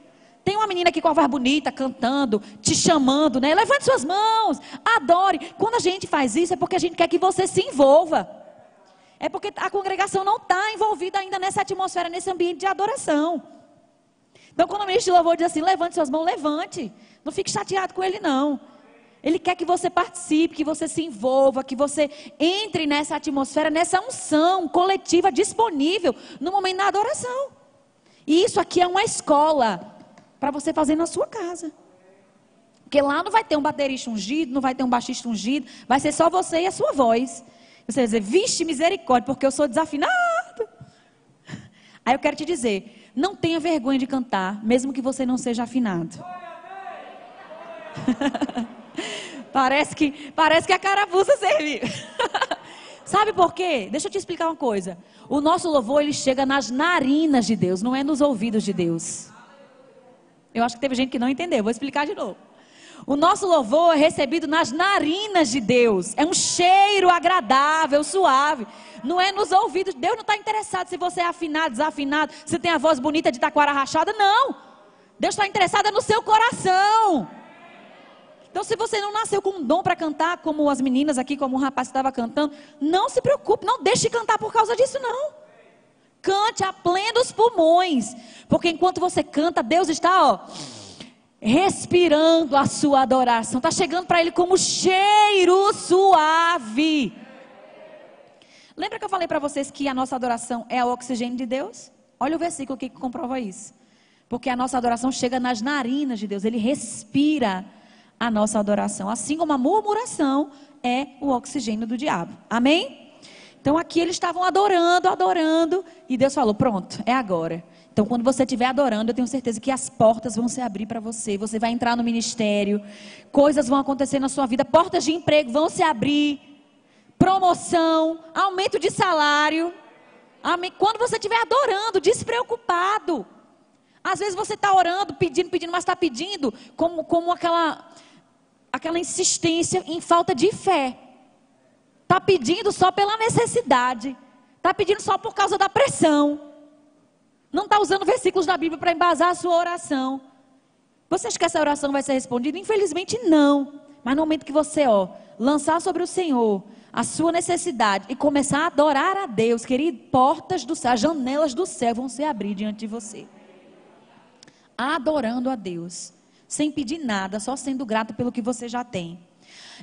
Tem uma menina aqui com a voz bonita, cantando, te chamando, né? Levante suas mãos, adore. Quando a gente faz isso é porque a gente quer que você se envolva. É porque a congregação não está envolvida ainda nessa atmosfera, nesse ambiente de adoração. Então, quando o ministro de louvor diz assim: levante suas mãos, levante. Não fique chateado com ele, não. Ele quer que você participe, que você se envolva, que você entre nessa atmosfera, nessa unção coletiva disponível no momento da adoração. E isso aqui é uma escola para você fazer na sua casa. Porque lá não vai ter um baterista ungido, não vai ter um baixista ungido, vai ser só você e a sua voz. Você vai dizer, vixe misericórdia, porque eu sou desafinado. Aí eu quero te dizer, não tenha vergonha de cantar, mesmo que você não seja afinado. parece que parece que a carapuça serviu. Sabe por quê? Deixa eu te explicar uma coisa. O nosso louvor ele chega nas narinas de Deus, não é nos ouvidos de Deus. Eu acho que teve gente que não entendeu. Vou explicar de novo. O nosso louvor é recebido nas narinas de Deus. É um cheiro agradável, suave. Não é nos ouvidos. Deus não está interessado se você é afinado, desafinado, se tem a voz bonita de taquara rachada. Não. Deus está interessado no seu coração. Então, se você não nasceu com um dom para cantar, como as meninas aqui, como o rapaz estava cantando, não se preocupe, não deixe de cantar por causa disso, não. Cante a plenos pulmões, porque enquanto você canta, Deus está, ó respirando a sua adoração. Está chegando para ele como cheiro suave. Lembra que eu falei para vocês que a nossa adoração é o oxigênio de Deus? Olha o versículo que comprova isso. Porque a nossa adoração chega nas narinas de Deus, ele respira a nossa adoração. Assim como a murmuração é o oxigênio do diabo. Amém? Então aqui eles estavam adorando, adorando, e Deus falou: pronto, é agora. Então, quando você estiver adorando, eu tenho certeza que as portas vão se abrir para você. Você vai entrar no ministério, coisas vão acontecer na sua vida, portas de emprego vão se abrir, promoção, aumento de salário. Amém. Quando você estiver adorando, despreocupado. Às vezes você está orando, pedindo, pedindo, mas está pedindo como, como aquela, aquela insistência em falta de fé. Está pedindo só pela necessidade. Está pedindo só por causa da pressão. Não está usando versículos da Bíblia para embasar a sua oração. Você acha que essa oração vai ser respondida? Infelizmente não. Mas no momento que você, ó, lançar sobre o Senhor a sua necessidade e começar a adorar a Deus, querido, portas do céu, as janelas do céu vão se abrir diante de você. Adorando a Deus, sem pedir nada, só sendo grato pelo que você já tem.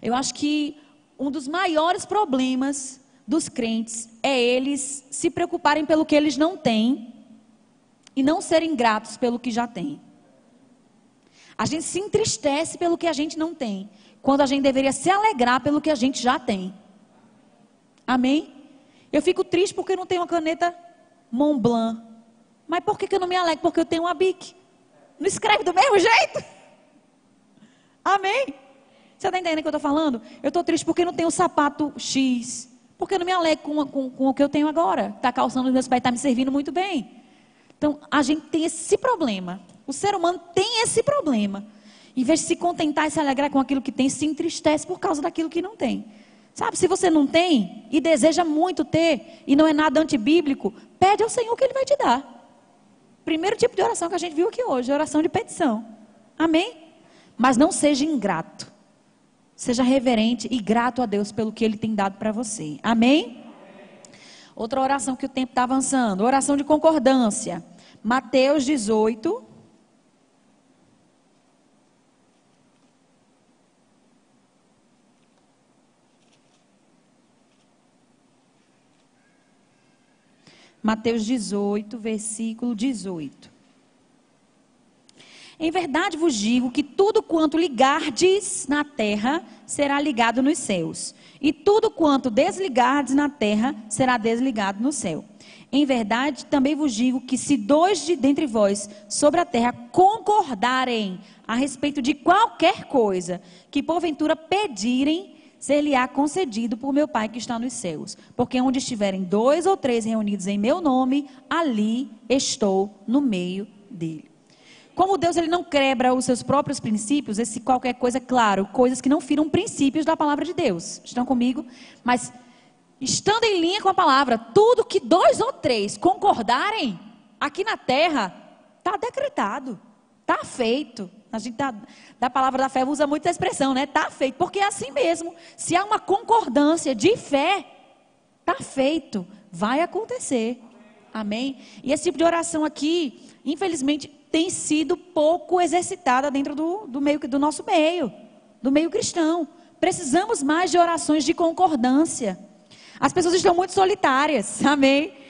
Eu acho que um dos maiores problemas dos crentes é eles se preocuparem pelo que eles não têm e não serem gratos pelo que já tem. A gente se entristece pelo que a gente não tem, quando a gente deveria se alegrar pelo que a gente já tem. Amém? Eu fico triste porque não tenho uma caneta Montblanc. Mas por que, que eu não me alegro? Porque eu tenho uma Bic. Não escreve do mesmo jeito? Amém? Você está entendendo o que eu estou falando? Eu estou triste porque não tenho sapato X. Porque eu não me alegro com, com, com o que eu tenho agora. Está calçando os meus pés, está me servindo muito bem. Então, a gente tem esse problema. O ser humano tem esse problema. Em vez de se contentar e se alegrar com aquilo que tem, se entristece por causa daquilo que não tem. Sabe, se você não tem e deseja muito ter e não é nada antibíblico, pede ao Senhor que Ele vai te dar. Primeiro tipo de oração que a gente viu aqui hoje, oração de petição. Amém? Mas não seja ingrato. Seja reverente e grato a Deus pelo que Ele tem dado para você. Amém? Outra oração que o tempo está avançando, oração de concordância. Mateus 18, Mateus 18, versículo 18. Em verdade vos digo que tudo quanto ligardes na terra será ligado nos céus, e tudo quanto desligardes na terra será desligado no céu. Em verdade também vos digo que se dois de dentre vós sobre a terra concordarem a respeito de qualquer coisa que porventura pedirem, ser-lhe-á concedido por meu Pai que está nos céus. Porque onde estiverem dois ou três reunidos em meu nome, ali estou no meio dele. Como Deus ele não quebra os seus próprios princípios, esse qualquer coisa, claro, coisas que não firam princípios da palavra de Deus. Estão comigo? Mas estando em linha com a palavra, tudo que dois ou três concordarem aqui na terra, está decretado, está feito. A gente da palavra da fé usa muito a expressão, né? Tá feito, porque é assim mesmo. Se há uma concordância de fé, tá feito, vai acontecer. Amém? E esse tipo de oração aqui, infelizmente, tem sido pouco exercitada dentro do, do meio do nosso meio, do meio cristão. Precisamos mais de orações de concordância. As pessoas estão muito solitárias. Amém?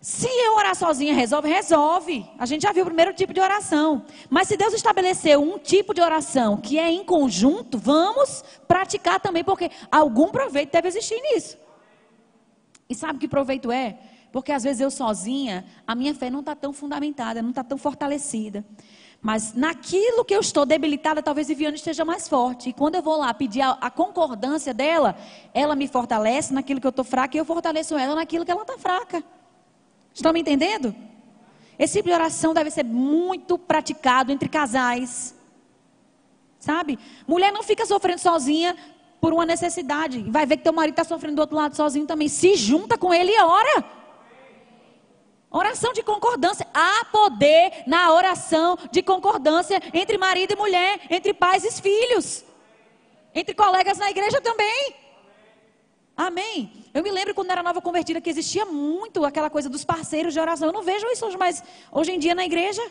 Se eu orar sozinha resolve, resolve. A gente já viu o primeiro tipo de oração. Mas se Deus estabeleceu um tipo de oração que é em conjunto, vamos praticar também, porque algum proveito deve existir nisso. E sabe que proveito é? Porque às vezes eu sozinha, a minha fé não está tão fundamentada, não está tão fortalecida. Mas naquilo que eu estou debilitada, talvez Viviane esteja mais forte. E quando eu vou lá pedir a, a concordância dela, ela me fortalece naquilo que eu estou fraca e eu fortaleço ela naquilo que ela está fraca. Estão me entendendo? Esse tipo de oração deve ser muito praticado entre casais. Sabe? Mulher não fica sofrendo sozinha por uma necessidade. Vai ver que teu marido está sofrendo do outro lado sozinho também. Se junta com ele e ora. Oração de concordância. Há poder na oração de concordância entre marido e mulher, entre pais e filhos, entre colegas na igreja também. Amém? Eu me lembro quando era nova convertida que existia muito aquela coisa dos parceiros de oração. Eu não vejo isso hoje mais hoje em dia na igreja.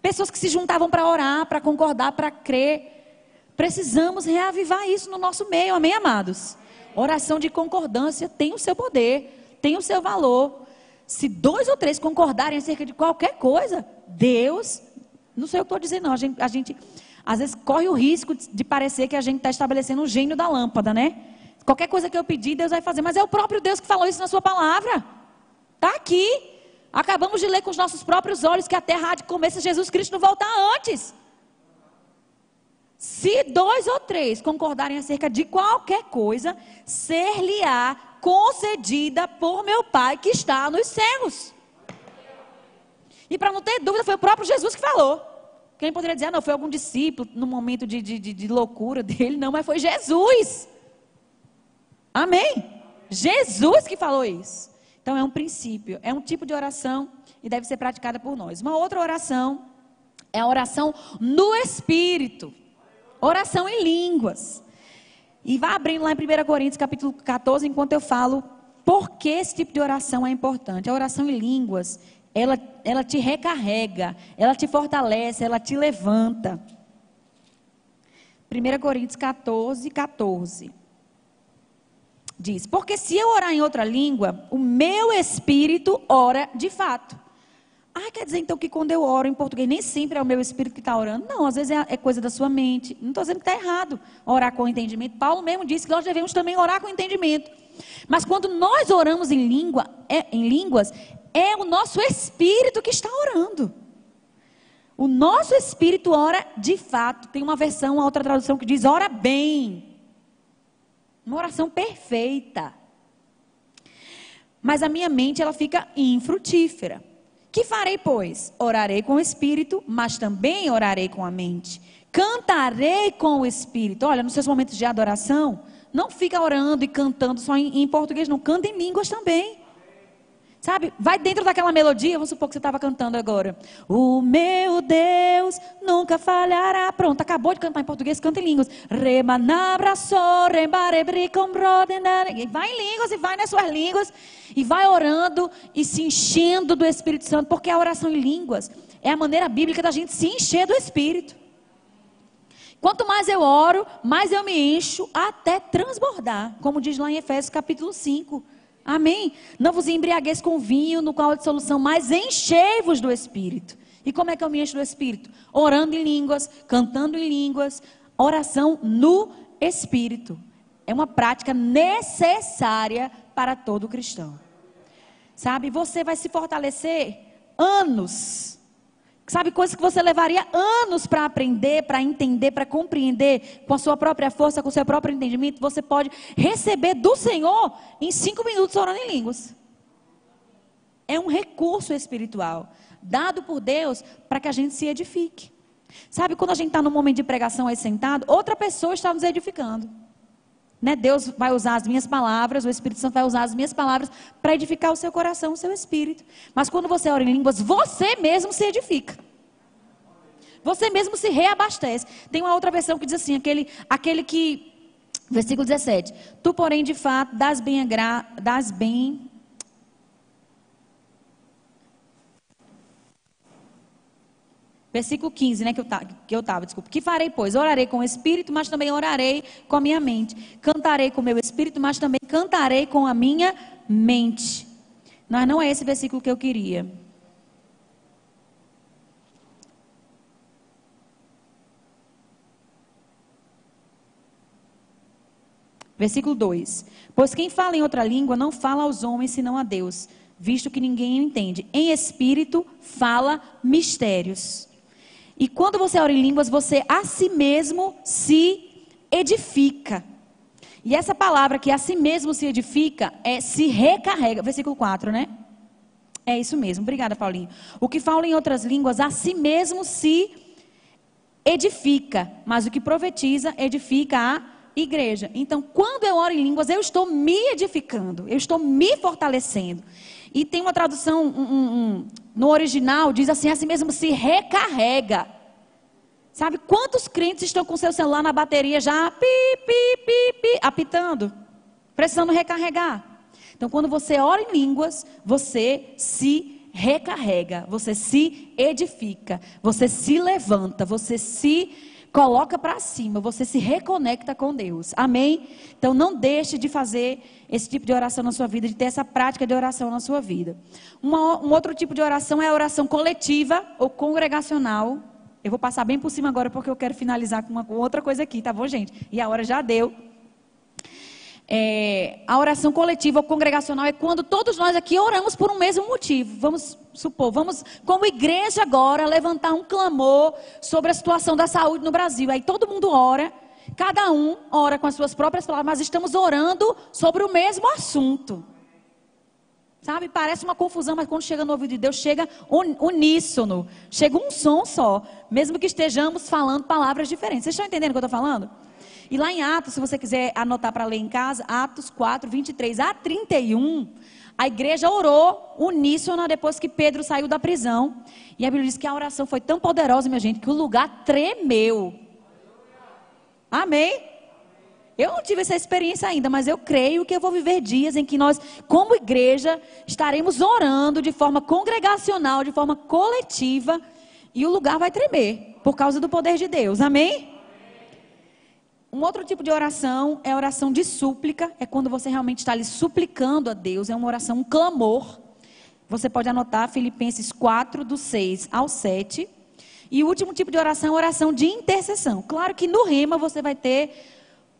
Pessoas que se juntavam para orar, para concordar, para crer. Precisamos reavivar isso no nosso meio, amém, amados? Oração de concordância tem o seu poder, tem o seu valor. Se dois ou três concordarem acerca de qualquer coisa, Deus, não sei o que estou dizendo, não. A gente, a gente às vezes corre o risco de parecer que a gente está estabelecendo um gênio da lâmpada, né? Qualquer coisa que eu pedir, Deus vai fazer. Mas é o próprio Deus que falou isso na sua palavra. Está aqui. Acabamos de ler com os nossos próprios olhos que a terra há de comer se Jesus Cristo não voltar antes. Se dois ou três concordarem acerca de qualquer coisa, ser-lhe-á concedida por meu Pai que está nos céus. E para não ter dúvida, foi o próprio Jesus que falou. Quem poderia dizer, ah, não, foi algum discípulo no momento de, de, de loucura dele, não, mas foi Jesus. Amém? Jesus que falou isso. Então é um princípio, é um tipo de oração e deve ser praticada por nós. Uma outra oração é a oração no Espírito. Oração em línguas. E vá abrindo lá em 1 Coríntios capítulo 14, enquanto eu falo por que esse tipo de oração é importante. A oração em línguas, ela, ela te recarrega, ela te fortalece, ela te levanta. 1 Coríntios 14, 14. Diz: Porque se eu orar em outra língua, o meu espírito ora de fato. Ah, quer dizer então que quando eu oro em português, nem sempre é o meu espírito que está orando? Não, às vezes é, é coisa da sua mente. Não estou dizendo que está errado orar com entendimento. Paulo mesmo disse que nós devemos também orar com entendimento. Mas quando nós oramos em, língua, é, em línguas, é o nosso espírito que está orando. O nosso espírito ora de fato. Tem uma versão, uma outra tradução que diz ora bem. Uma oração perfeita. Mas a minha mente ela fica infrutífera. Que farei, pois? Orarei com o espírito, mas também orarei com a mente. Cantarei com o espírito. Olha, nos seus momentos de adoração, não fica orando e cantando só em, em português, não. Canta em línguas também. Sabe? Vai dentro daquela melodia, vamos supor que você estava cantando agora. O meu Deus nunca falhará. Pronto, acabou de cantar em português, canta em línguas. Vai em línguas e vai nas suas línguas. E vai orando e se enchendo do Espírito Santo, porque a oração em línguas é a maneira bíblica da gente se encher do Espírito. Quanto mais eu oro, mais eu me encho até transbordar, como diz lá em Efésios capítulo 5. Amém? Não vos embriagueis com vinho, no qual há dissolução, mas enchei-vos do Espírito. E como é que eu me encho do Espírito? Orando em línguas, cantando em línguas, oração no Espírito. É uma prática necessária para todo cristão. Sabe, você vai se fortalecer anos Sabe, coisas que você levaria anos para aprender, para entender, para compreender, com a sua própria força, com o seu próprio entendimento, você pode receber do Senhor em cinco minutos orando em línguas. É um recurso espiritual dado por Deus para que a gente se edifique. Sabe, quando a gente está num momento de pregação aí sentado, outra pessoa está nos edificando. Né? Deus vai usar as minhas palavras, o Espírito Santo vai usar as minhas palavras para edificar o seu coração, o seu espírito. Mas quando você ora em línguas, você mesmo se edifica. Você mesmo se reabastece. Tem uma outra versão que diz assim: aquele, aquele que. Versículo 17. Tu, porém, de fato, das bem, das bem Versículo 15, né, que eu, eu estava, desculpa. Que farei, pois? Orarei com o espírito, mas também orarei com a minha mente. Cantarei com o meu espírito, mas também cantarei com a minha mente. Mas não é esse versículo que eu queria. Versículo 2: Pois quem fala em outra língua não fala aos homens senão a Deus, visto que ninguém o entende. Em espírito fala mistérios. E quando você ora em línguas, você a si mesmo se edifica. E essa palavra que a si mesmo se edifica é se recarrega. Versículo 4, né? É isso mesmo. Obrigada, Paulinho. O que fala em outras línguas, a si mesmo se edifica. Mas o que profetiza, edifica a igreja. Então, quando eu oro em línguas, eu estou me edificando. Eu estou me fortalecendo. E tem uma tradução, um, um, no original, diz assim: assim mesmo se recarrega. Sabe quantos crentes estão com seu celular na bateria já pi, pi, pi, pi, apitando, precisando recarregar? Então, quando você ora em línguas, você se recarrega, você se edifica, você se levanta, você se coloca para cima, você se reconecta com Deus. Amém? Então não deixe de fazer esse tipo de oração na sua vida, de ter essa prática de oração na sua vida. Uma, um outro tipo de oração é a oração coletiva ou congregacional. Eu vou passar bem por cima agora porque eu quero finalizar com, uma, com outra coisa aqui, tá bom, gente? E a hora já deu. É, a oração coletiva ou congregacional é quando todos nós aqui oramos por um mesmo motivo. Vamos supor, vamos, como igreja agora, levantar um clamor sobre a situação da saúde no Brasil. Aí todo mundo ora, cada um ora com as suas próprias palavras, mas estamos orando sobre o mesmo assunto. Sabe, parece uma confusão, mas quando chega no ouvido de Deus, chega uníssono, chega um som só, mesmo que estejamos falando palavras diferentes. Vocês estão entendendo o que eu estou falando? E lá em Atos, se você quiser anotar para ler em casa, Atos 4, 23 a 31, a igreja orou uníssona depois que Pedro saiu da prisão. E a Bíblia diz que a oração foi tão poderosa, minha gente, que o lugar tremeu. Amém? Eu não tive essa experiência ainda, mas eu creio que eu vou viver dias em que nós, como igreja, estaremos orando de forma congregacional, de forma coletiva, e o lugar vai tremer por causa do poder de Deus. Amém? Um outro tipo de oração é a oração de súplica, é quando você realmente está ali suplicando a Deus, é uma oração, um clamor. Você pode anotar Filipenses 4, do 6 ao 7. E o último tipo de oração é oração de intercessão. Claro que no Rima você vai ter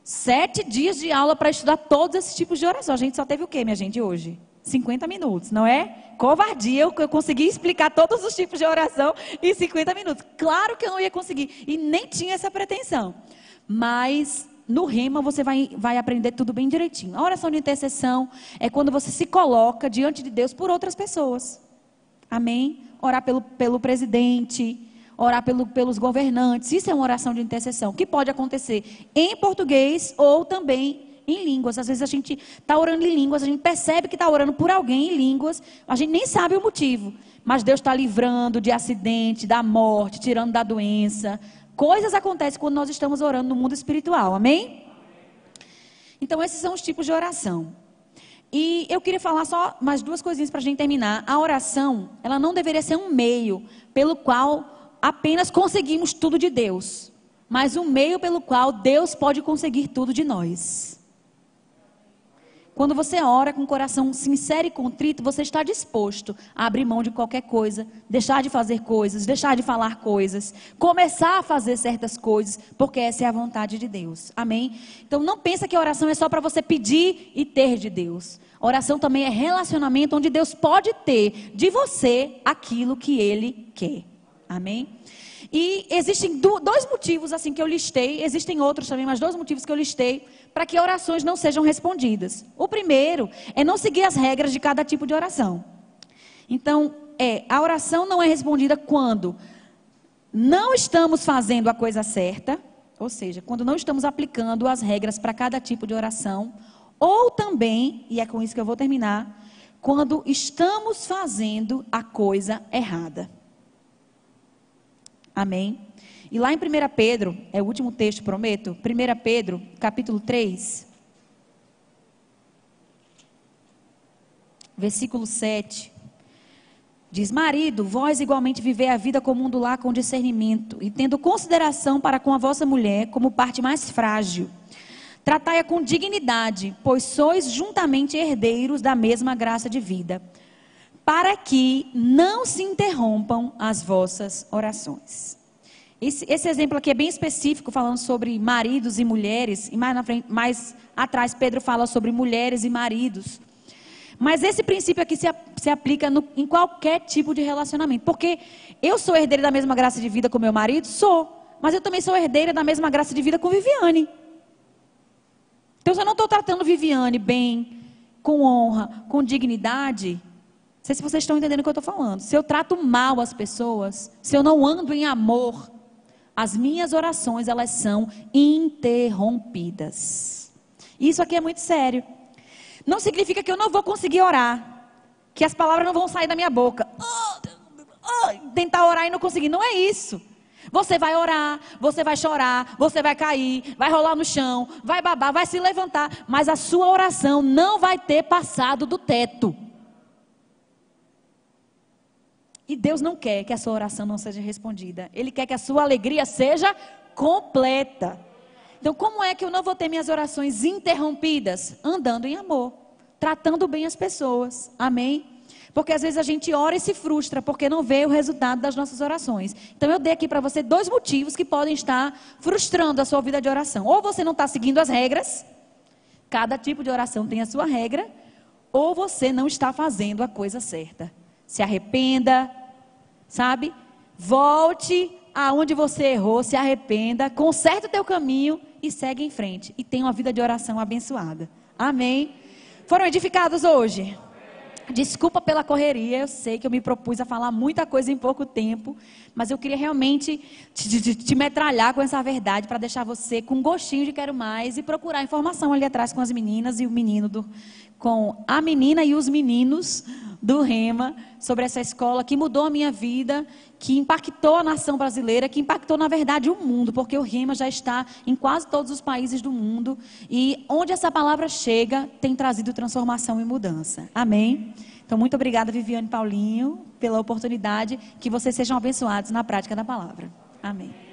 sete dias de aula para estudar todos esses tipos de oração. A gente só teve o quê, minha gente, hoje? 50 minutos, não é? Covardia, eu, eu consegui explicar todos os tipos de oração em 50 minutos. Claro que eu não ia conseguir, e nem tinha essa pretensão. Mas no rema você vai, vai aprender tudo bem direitinho. A oração de intercessão é quando você se coloca diante de Deus por outras pessoas. Amém? Orar pelo, pelo presidente, orar pelo, pelos governantes. Isso é uma oração de intercessão, que pode acontecer em português ou também em línguas. Às vezes a gente está orando em línguas, a gente percebe que está orando por alguém em línguas, a gente nem sabe o motivo. Mas Deus está livrando de acidente, da morte, tirando da doença. Coisas acontecem quando nós estamos orando no mundo espiritual, amém? Então, esses são os tipos de oração. E eu queria falar só mais duas coisinhas para a gente terminar. A oração, ela não deveria ser um meio pelo qual apenas conseguimos tudo de Deus, mas um meio pelo qual Deus pode conseguir tudo de nós. Quando você ora com o coração sincero e contrito, você está disposto a abrir mão de qualquer coisa, deixar de fazer coisas, deixar de falar coisas, começar a fazer certas coisas, porque essa é a vontade de Deus. Amém? Então não pensa que a oração é só para você pedir e ter de Deus. A oração também é relacionamento onde Deus pode ter de você aquilo que ele quer. Amém? E existem dois motivos assim que eu listei, existem outros também, mas dois motivos que eu listei para que orações não sejam respondidas. O primeiro é não seguir as regras de cada tipo de oração. Então, é, a oração não é respondida quando não estamos fazendo a coisa certa, ou seja, quando não estamos aplicando as regras para cada tipo de oração, ou também, e é com isso que eu vou terminar, quando estamos fazendo a coisa errada. Amém? E lá em 1 Pedro, é o último texto, prometo, 1 Pedro, capítulo 3, versículo 7. Diz: Marido, vós igualmente vivei a vida comum do lar com discernimento, e tendo consideração para com a vossa mulher como parte mais frágil. Tratai-a com dignidade, pois sois juntamente herdeiros da mesma graça de vida para que não se interrompam as vossas orações. Esse, esse, exemplo aqui é bem específico, falando sobre maridos e mulheres, e mais, frente, mais atrás Pedro fala sobre mulheres e maridos. Mas esse princípio aqui se, se aplica no, em qualquer tipo de relacionamento. Porque eu sou herdeira da mesma graça de vida com meu marido? Sou. Mas eu também sou herdeira da mesma graça de vida com Viviane. Então, se eu não estou tratando Viviane bem, com honra, com dignidade, não sei se vocês estão entendendo o que eu estou falando. Se eu trato mal as pessoas, se eu não ando em amor, as minhas orações elas são interrompidas. Isso aqui é muito sério. Não significa que eu não vou conseguir orar, que as palavras não vão sair da minha boca. Oh, oh, tentar orar e não conseguir. Não é isso. Você vai orar, você vai chorar, você vai cair, vai rolar no chão, vai babar, vai se levantar, mas a sua oração não vai ter passado do teto. E Deus não quer que a sua oração não seja respondida. Ele quer que a sua alegria seja completa. Então, como é que eu não vou ter minhas orações interrompidas? Andando em amor, tratando bem as pessoas. Amém? Porque às vezes a gente ora e se frustra porque não vê o resultado das nossas orações. Então eu dei aqui para você dois motivos que podem estar frustrando a sua vida de oração. Ou você não está seguindo as regras, cada tipo de oração tem a sua regra, ou você não está fazendo a coisa certa se arrependa, sabe? Volte aonde você errou, se arrependa, conserte o teu caminho e segue em frente. E tenha uma vida de oração abençoada. Amém? Foram edificados hoje? Desculpa pela correria, eu sei que eu me propus a falar muita coisa em pouco tempo, mas eu queria realmente te, te, te metralhar com essa verdade para deixar você com gostinho de quero mais e procurar informação ali atrás com as meninas e o menino do, com a menina e os meninos do Rema sobre essa escola que mudou a minha vida, que impactou a nação brasileira, que impactou, na verdade, o mundo, porque o Rema já está em quase todos os países do mundo e onde essa palavra chega tem trazido transformação e mudança. Amém? Então, muito obrigada, Viviane Paulinho, pela oportunidade. Que vocês sejam abençoados na prática da palavra. Amém.